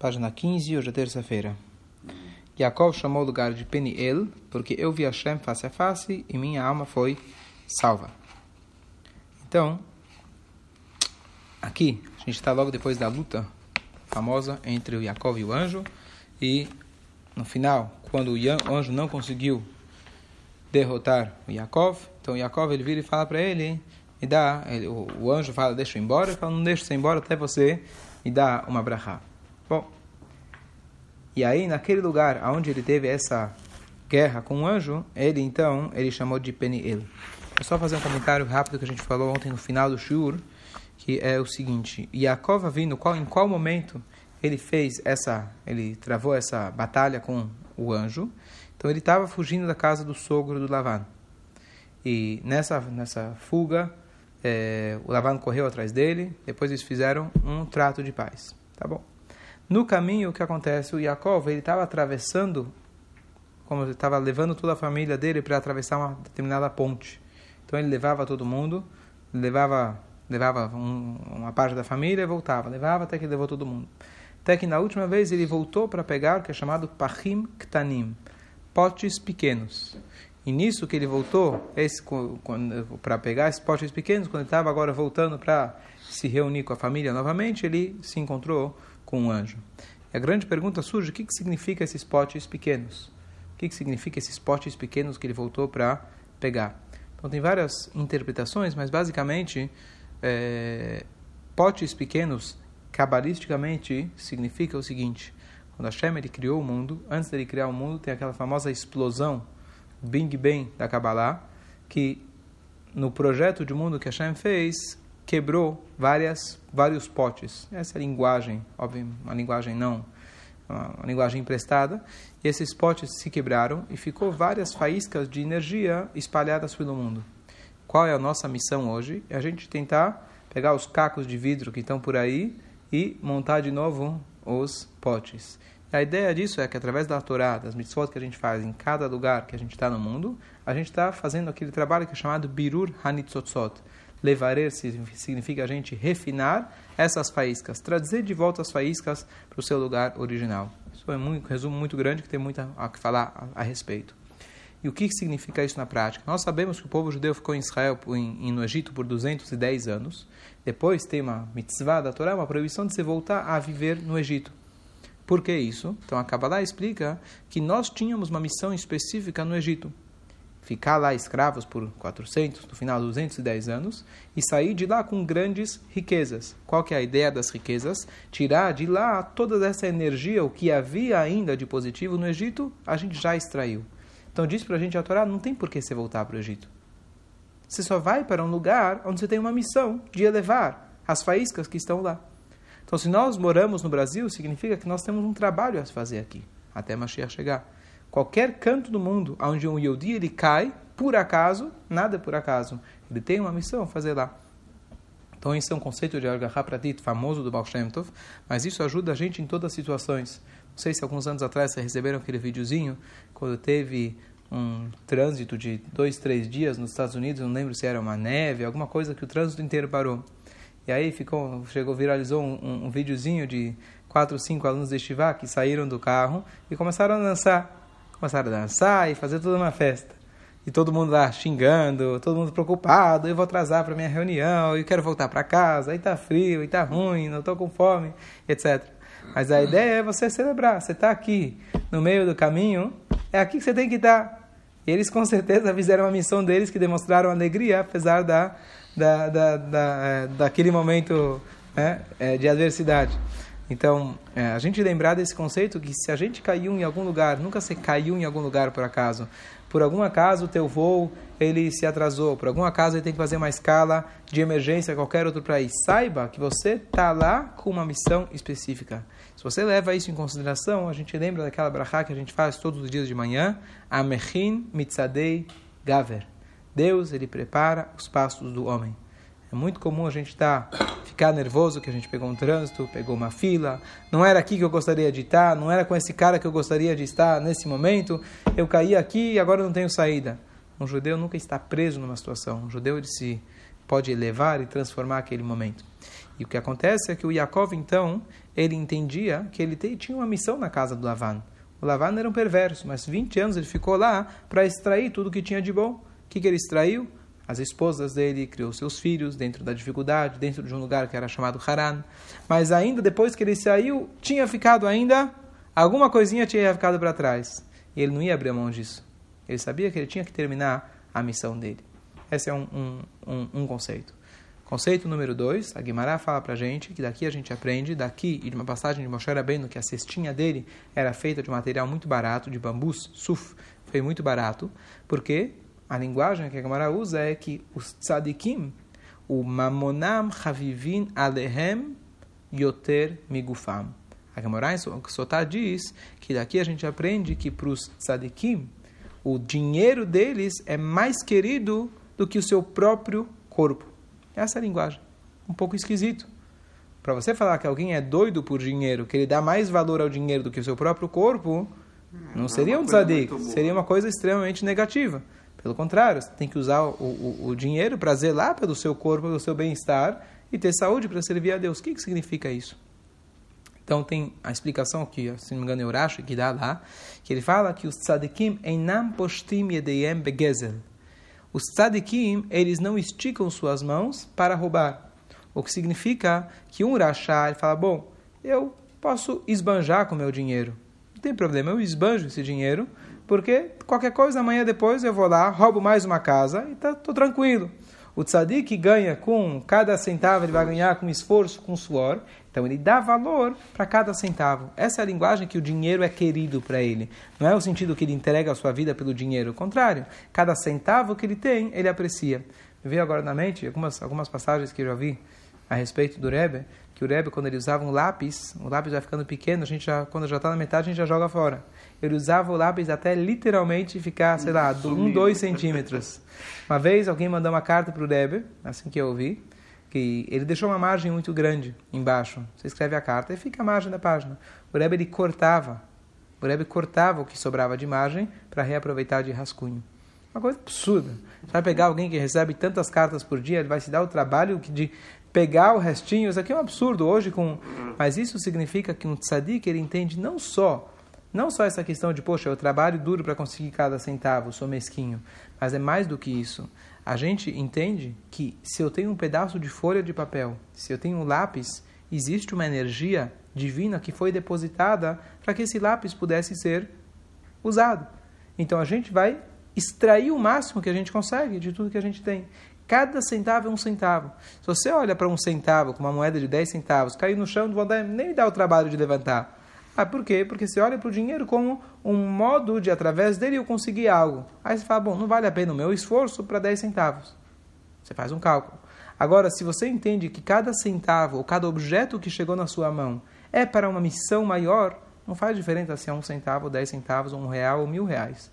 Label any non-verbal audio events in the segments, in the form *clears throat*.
página 15, hoje é terça-feira. Jacob chamou o lugar de Peniel, porque eu vi Hashem face a face e minha alma foi salva. Então, aqui, a gente está logo depois da luta famosa entre o Jacob e o anjo, e no final, quando o anjo não conseguiu derrotar o Jacob, então o Jacob ele vira e fala para ele, me dá, ele, o, o, anjo fala, deixa eu embora, ele fala, não deixa você embora até você me dar uma brachá. Bom, e aí naquele lugar onde ele teve essa guerra com o anjo, ele então, ele chamou de Peniel. É só fazer um comentário rápido que a gente falou ontem no final do Shur, que é o seguinte, Yaakov vindo, qual, em qual momento ele fez essa, ele travou essa batalha com o anjo, então ele estava fugindo da casa do sogro do Lavan. E nessa, nessa fuga, é, o Lavan correu atrás dele, depois eles fizeram um trato de paz. Tá bom. No caminho, o que acontece? O Yaakov, ele estava atravessando, como ele estava levando toda a família dele para atravessar uma determinada ponte. Então ele levava todo mundo, levava levava um, uma parte da família e voltava, levava até que levou todo mundo. Até que na última vez ele voltou para pegar o que é chamado Pachim Ktanim, potes pequenos. E nisso que ele voltou para pegar esses potes pequenos, quando ele estava agora voltando para se reunir com a família novamente, ele se encontrou com um anjo. E a grande pergunta surge: o que, que significa esses potes pequenos? O que, que significa esses potes pequenos que ele voltou para pegar? Então, tem várias interpretações, mas basicamente, é, potes pequenos, cabalisticamente, significa o seguinte: quando Hashem ele criou o mundo, antes dele criar o mundo, tem aquela famosa explosão, Bing Bang da Kabbalah, que no projeto de mundo que Hashem fez, quebrou várias, vários potes. Essa é a linguagem, óbvio, uma linguagem não, uma linguagem emprestada. E esses potes se quebraram e ficou várias faíscas de energia espalhadas pelo mundo. Qual é a nossa missão hoje? É a gente tentar pegar os cacos de vidro que estão por aí e montar de novo os potes. A ideia disso é que através da Torá, das mitzvot que a gente faz em cada lugar que a gente está no mundo, a gente está fazendo aquele trabalho que é chamado Birur Hanitzotzot, Levarer significa a gente refinar essas faíscas, trazer de volta as faíscas para o seu lugar original. Isso é um resumo muito grande que tem muito a, falar a, a, respeito. E o que significa isso na prática? Nós sabemos que o povo judeu ficou em Israel, em, no Egito, por 210 anos. Depois tem uma mitzvah da Torá, uma proibição de se voltar a viver no Egito. Por que isso? Então a Kabbalah explica que nós tínhamos uma missão específica no Egito ficar lá escravos por 400, no final 210 anos, e sair de lá com grandes riquezas. Qual que é a ideia das riquezas? Tirar de lá toda essa energia, o que havia ainda de positivo no Egito, a gente já extraiu. Então diz para a gente a Torá, não tem por que você voltar para o Egito. Você só vai para um lugar onde você tem uma missão de elevar as faíscas que estão lá. Então se nós moramos no Brasil, significa que nós temos um trabalho a fazer aqui, até Mashiach chegar. Qualquer canto do mundo onde um Yodi ele cai, por acaso, nada é por acaso. Ele tem uma missão a fazer lá. Então, esse é um conceito de Argahá Pratit, famoso do Baal Shem Tov, mas isso ajuda a gente em todas as situações. Não sei se alguns anos atrás vocês receberam aquele videozinho, quando teve um trânsito de dois, três dias nos Estados Unidos, não lembro se era uma neve, alguma coisa que o trânsito inteiro parou. E aí ficou, chegou, viralizou um, um, um videozinho de quatro, cinco alunos de Shivá que saíram do carro e começaram a dançar começaram a dançar e fazer toda uma festa. E todo mundo lá xingando, todo mundo preocupado, eu vou atrasar para minha reunião, eu quero voltar para casa, aí tá frio, aí tá ruim, não estou com fome, etc. Mas a ideia é você celebrar, você está aqui no meio do caminho, é aqui que você tem que estar. Tá. E eles com certeza fizeram a missão deles que demonstraram alegria, apesar da, da, da, da é, daquele momento né, é, de adversidade. Então, é, a gente lembrar desse conceito que se a gente caiu em algum lugar, nunca se caiu em algum lugar por acaso. Por algum acaso o teu voo ele se atrasou, por algum acaso ele tem que fazer uma escala de emergência a qualquer outro país. Saiba que você está lá com uma missão específica. Se você leva isso em consideração, a gente lembra daquela brachá que a gente faz todos os dias de manhã, Amechin Mitzadei Gaver. Deus, ele prepara os passos do homem. É muito comum a gente estar tá, ficar nervoso que a gente pegou um trânsito, pegou uma fila, não era aqui que eu gostaria de estar, não era com esse cara que eu gostaria de estar nesse momento, eu caí aqui e agora não tenho saída. Um judeu nunca está preso numa situação. Um judeu ele se pode elevar e transformar aquele momento. E o que acontece é que o Yaakov, então, ele entendia que ele tinha uma missão na casa do Lavan. O Lavan era um perverso, mas 20 anos ele ficou lá para extrair tudo que tinha de bom. O que, que ele extraiu? As esposas dele, criou seus filhos dentro da dificuldade, dentro de um lugar que era chamado Haran. Mas ainda depois que ele saiu, tinha ficado ainda, alguma coisinha tinha ficado para trás. E ele não ia abrir mão disso. Ele sabia que ele tinha que terminar a missão dele. Esse é um, um, um, um conceito. Conceito número dois, a Guimará fala para gente que daqui a gente aprende, daqui e de uma passagem de Moshe Rabbeinu, que a cestinha dele era feita de material muito barato, de bambus, suf, foi muito barato, porque a linguagem que a Guimará usa é que os tzadikim, o mamonam chavivin alehem yoter migufam. A Gemara em Sotá diz que daqui a gente aprende que para os tzadikim, o dinheiro deles é mais querido do que o seu próprio corpo. Essa é a linguagem. Um pouco esquisito. Para você falar que alguém é doido por dinheiro, que ele dá mais valor ao dinheiro do que o seu próprio corpo, não, não seria um tzadik, seria uma coisa extremamente negativa. Pelo contrário, você tem que usar o, o, o dinheiro para zelar pelo seu corpo, pelo seu bem-estar e ter saúde para servir a Deus. O que, que significa isso? Então tem a explicação que, se não me engano, Eurashi, que dá lá, que ele fala que os tzadikim enam postim yedeyem begezel. Os tzadikim, eles não esticam suas mãos para roubar. O que significa que um rachá, ele fala, bom, eu posso esbanjar com meu dinheiro. Não tem problema, eu esbanjo esse dinheiro, porque qualquer coisa, amanhã depois eu vou lá, roubo mais uma casa e tá, tô tranquilo. O tzadik ganha com cada centavo, ele vai ganhar com esforço, com suor. Então ele dá valor para cada centavo. Essa é a linguagem que o dinheiro é querido para ele. Não é o sentido que ele entrega a sua vida pelo dinheiro. O contrário, cada centavo que ele tem, ele aprecia. Me veio agora na mente algumas, algumas passagens que eu já vi a respeito do Rebbe, que o Rebbe, quando ele usava um lápis, o lápis vai ficando pequeno, a gente já, quando já está na metade, a gente já joga fora. Ele usava o lápis até literalmente ficar, sei lá, um, dois centímetros. Uma vez alguém mandou uma carta para o Rebbe, assim que eu ouvi, que ele deixou uma margem muito grande embaixo. Você escreve a carta e fica a margem da página. O Rebbe ele cortava, o Rebbe cortava o que sobrava de margem para reaproveitar de rascunho. Uma coisa absurda. Você vai pegar alguém que recebe tantas cartas por dia, ele vai se dar o trabalho de pegar o restinho. Isso aqui é um absurdo hoje com, mas isso significa que um tzadik ele entende não só não só essa questão de, poxa, eu trabalho duro para conseguir cada centavo, sou mesquinho, mas é mais do que isso a gente entende que se eu tenho um pedaço de folha de papel, se eu tenho um lápis, existe uma energia divina que foi depositada para que esse lápis pudesse ser usado. Então a gente vai extrair o máximo que a gente consegue de tudo que a gente tem. Cada centavo é um centavo. Se você olha para um centavo com uma moeda de 10 centavos, cair no chão, vão nem dar o trabalho de levantar. Ah, por quê? Porque você olha para o dinheiro como um modo de, através dele, eu conseguir algo. Aí você fala, bom, não vale a pena o meu esforço para 10 centavos. Você faz um cálculo. Agora, se você entende que cada centavo, ou cada objeto que chegou na sua mão, é para uma missão maior, não faz diferença se é um centavo, dez centavos, um real ou mil reais.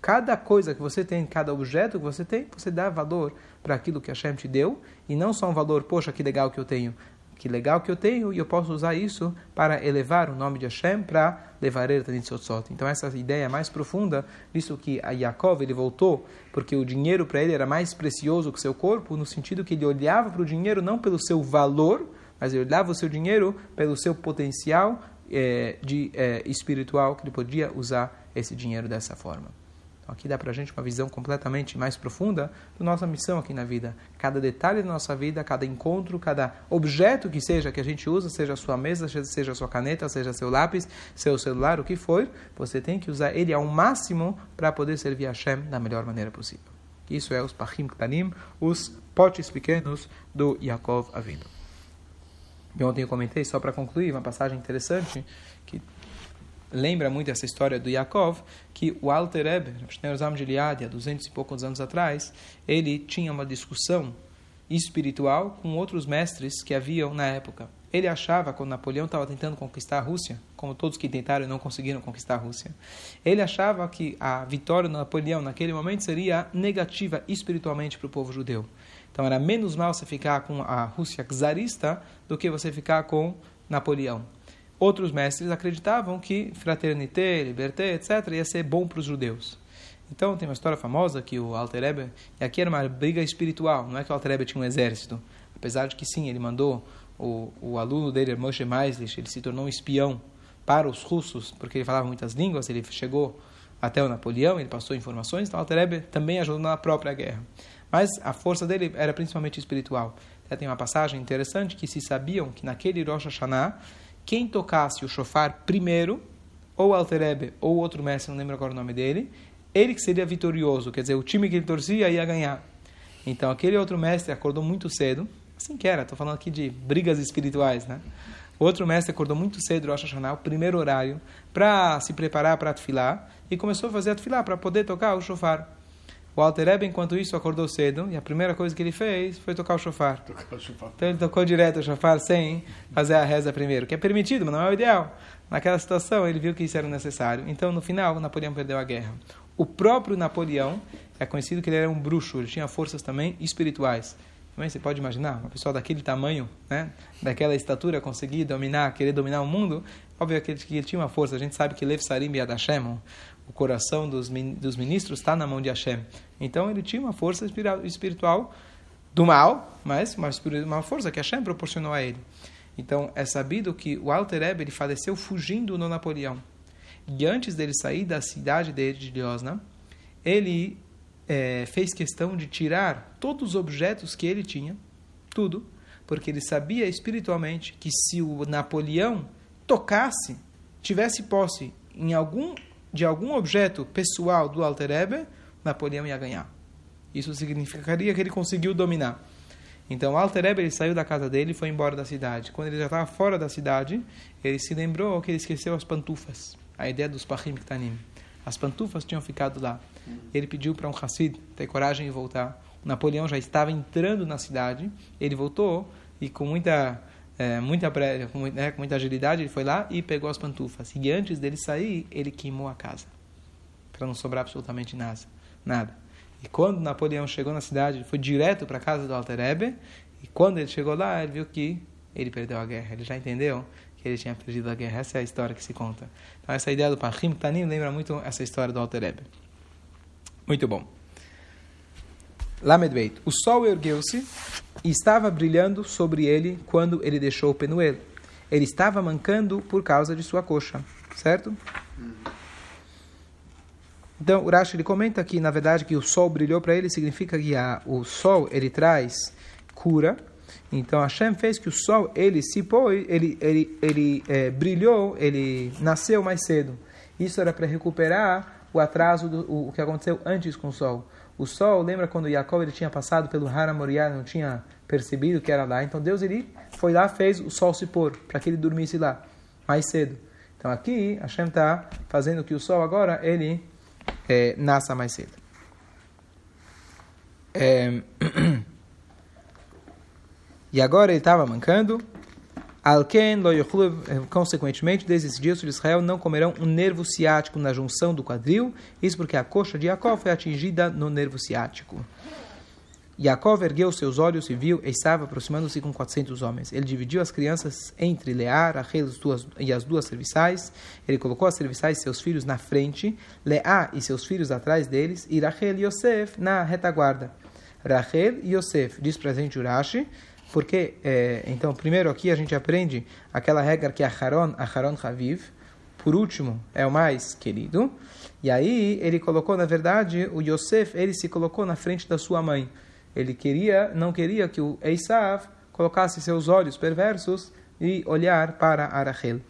Cada coisa que você tem, cada objeto que você tem, você dá valor para aquilo que a Hashem te deu, e não só um valor, poxa, que legal que eu tenho, que legal que eu tenho e eu posso usar isso para elevar o nome de Hashem para levar ele a Sotzot. Então essa ideia é mais profunda, visto que a Yaakov ele voltou porque o dinheiro para ele era mais precioso que seu corpo, no sentido que ele olhava para o dinheiro não pelo seu valor, mas ele olhava o seu dinheiro pelo seu potencial é, de é, espiritual que ele podia usar esse dinheiro dessa forma. Aqui dá para a gente uma visão completamente mais profunda da nossa missão aqui na vida. Cada detalhe da nossa vida, cada encontro, cada objeto que seja que a gente usa, seja a sua mesa, seja a sua caneta, seja seu lápis, seu celular, o que for, você tem que usar ele ao máximo para poder servir a Hashem da melhor maneira possível. Isso é os Pachim Ktanim, os potes pequenos do Yaakov Avinu. ontem eu comentei, só para concluir, uma passagem interessante lembra muito essa história do Yaakov, que o Alter Rebbe, Shneur Zam de Liad, há duzentos e poucos anos atrás, ele tinha uma discussão espiritual com outros mestres que haviam na época. Ele achava, quando Napoleão estava tentando conquistar a Rússia, como todos que tentaram e não conseguiram conquistar a Rússia, ele achava que a vitória de Napoleão naquele momento seria negativa espiritualmente para o povo judeu. Então era menos mal você ficar com a Rússia czarista do que você ficar com Napoleão. Outros mestres acreditavam que fraternité, liberté, etc., ia ser bom para os judeus. Então tem uma história famosa que o Alter Rebbe, e aqui era uma briga espiritual, não é que o Alter Rebbe tinha um exército. apesar de que sim, ele mandou o, o aluno dele, Moshe Maislich, ele se tornou um espião para os russos, porque ele falava muitas línguas, ele chegou até o Napoleão, ele passou informações, então Alter também ajudou na própria guerra. Mas a força dele era principalmente espiritual. Até tem uma passagem interessante que se sabiam que naquele Rosh Hashanah, quem tocasse o shofar primeiro, ou Alter ou outro mestre, não lembro agora o nome dele, ele que seria vitorioso, quer dizer, o time que ele torcia ia ganhar. Então aquele outro mestre acordou muito cedo, assim que era, estou falando aqui de brigas espirituais, né? O outro mestre acordou muito cedo, Rosh Hashanah, o primeiro horário, para se preparar para a e começou a fazer a para poder tocar o shofar. O Alter Rebbe, enquanto isso, acordou cedo e a primeira coisa que ele fez foi tocar o shofar. Tocar o shofar. Então ele tocou direto o shofar sem fazer a reza primeiro, que é permitido, mas não é o ideal. Naquela situação, ele viu que isso era necessário. Então, no final, Napoleão perdeu a guerra. O próprio Napoleão é conhecido que ele era um bruxo, ele tinha forças também espirituais. Também você pode imaginar, uma pessoa daquele tamanho, né, daquela estatura, conseguir dominar, querer dominar o mundo, óbvio que ele, que ele tinha uma força. A gente sabe que Lev Sarim Yad Hashem, o coração dos, dos ministros está na mão de Hashem. Então ele tinha uma força espiritual do mal, mas uma, uma força que Hashem proporcionou a ele. Então é sabido que o Alter Ebe, ele faleceu fugindo no Napoleão. E antes dele sair da cidade dele de Osna, ele é, fez questão de tirar todos os objetos que ele tinha, tudo, porque ele sabia espiritualmente que se o Napoleão tocasse, tivesse posse em algum de algum objeto pessoal do Alter Ebe, Napoleão ia ganhar. Isso significaria que ele conseguiu dominar. Então, Alter Ebe, ele saiu da casa dele e foi embora da cidade. Quando ele já estava fora da cidade, ele se lembrou que ele esqueceu as pantufas. A ideia dos Pachim Ktanim. As pantufas tinham ficado lá. Ele pediu para um Hassid ter coragem de voltar. Napoleão já estava entrando na cidade. Ele voltou e com muita é, muita né, com muita agilidade ele foi lá e pegou as pantufas. E antes dele sair, ele queimou a casa para não sobrar absolutamente nada. Nada. E quando Napoleão chegou na cidade, ele foi direto para a casa do Alter Ebe, e quando ele chegou lá, ele viu que ele perdeu a guerra. Ele já entendeu que ele tinha perdido a guerra. Essa é a história que se conta. Então, essa ideia do Pachim Tanim lembra muito essa história do Alter Ebe. Muito bom. Lamed Beit. O sol ergueu-se e estava brilhando sobre ele quando ele deixou o Penuel. Ele estava mancando por causa de sua coxa, certo? Então, o Rashi ele comenta que, na verdade, que o sol brilhou para ele significa que a, o sol ele traz cura. Então, Hashem fez que o sol ele se pôs, ele, ele, ele é, brilhou, ele nasceu mais cedo. Isso era para recuperar o atraso do o, o que aconteceu antes com o sol. O sol, lembra quando Jacob ele tinha passado pelo Hara Moriah, não tinha percebido que era lá. Então Deus ele foi lá, fez o sol se pôr, para que ele dormisse lá, mais cedo. Então aqui, Hashem está fazendo que o sol agora, ele é, nasça mais cedo. É... *clears throat* e agora ele estava mancando. Alken consequentemente, desde esse dia, os de Israel não comerão um nervo ciático na junção do quadril, isso porque a coxa de Jacó foi atingida no nervo ciático. Jacob ergueu seus olhos e viu Esav aproximando-se com 400 homens. Ele dividiu as crianças entre Leá, Rachel e as duas serviçais. Ele colocou as serviçais e seus filhos na frente, Leá e seus filhos atrás deles, e Rachel e Yosef na retaguarda. Rachel e Yosef, diz presente Urashi, porque, é, então, primeiro aqui a gente aprende aquela regra que é Aharon, Aharon Haviv, por último é o mais querido, e aí ele colocou, na verdade, o Yosef, ele se colocou na frente da sua mãe. Ele queria, não queria que o Esav colocasse seus olhos perversos e olhar para Arachel.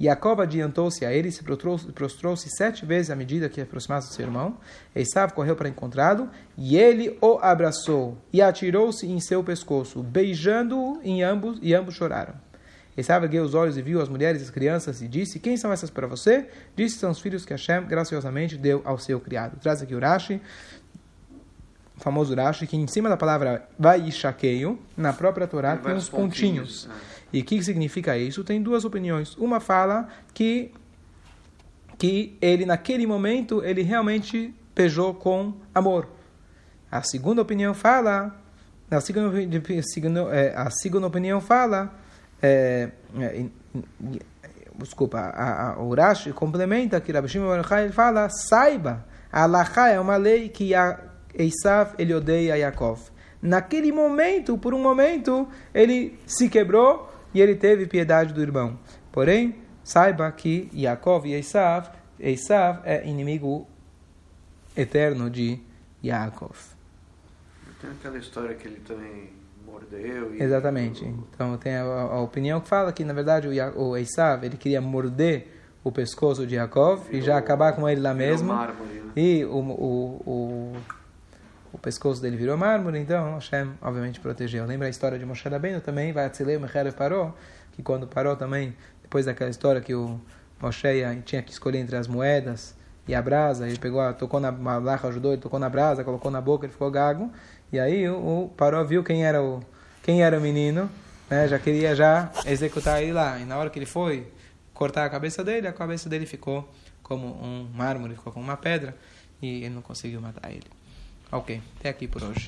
Jacob adiantou-se a ele e se prostrou-se sete vezes à medida que aproximasse do seu irmão. Esav correu para encontrá-lo e ele o abraçou e atirou-se em seu pescoço, beijando-o em ambos e ambos choraram. Esav ergueu os olhos e viu as mulheres e as crianças e disse: Quem são essas para você? Disse: São os filhos que Hashem graciosamente deu ao seu criado. Traz aqui Urashi famoso Rashi, que em cima da palavra Vaishakeio, na própria Torá, tem, tem uns pontinhos. pontinhos. É. E o que significa isso? Tem duas opiniões. Uma fala que, que ele, naquele momento, ele realmente pejou com amor. A segunda opinião fala, a segunda, é, a segunda opinião fala, é, é, desculpa, a, a, o Rashi complementa que Rabi Shimon fala, saiba, a Alaha é uma lei que a Esav ele odeia Yaakov. naquele momento, por um momento, ele se quebrou e ele teve piedade do irmão. Porém, saiba que Yaakov e Esav, Esav é inimigo eterno de Yaakov. Tem aquela história que ele também mordeu. E... Exatamente. Então tem a, a, opinião que fala que na verdade o, o Esav ele queria morder o pescoço de Yaakov virou, e já acabar com ele lá mesmo. Mármore, né? E o, o, o, o, pescoço dele virou mármore, então Hashem obviamente protegeu. Lembra a história de Moshe Rabbeinu também, vai Atzilei Mecherev parou, que quando parou também, depois daquela história que o Moshe tinha que escolher entre as moedas e a brasa, ele pegou, tocou na Malacha, ajudou, ele tocou na brasa, colocou na boca, ele ficou gago. E aí o, o Paró viu quem era o, quem era o menino, né, já queria já executar ele lá. E na hora que ele foi cortar a cabeça dele, a cabeça dele ficou como um mármore, ficou como uma pedra, e ele não conseguiu matar ele. Ok, até aqui por hoje.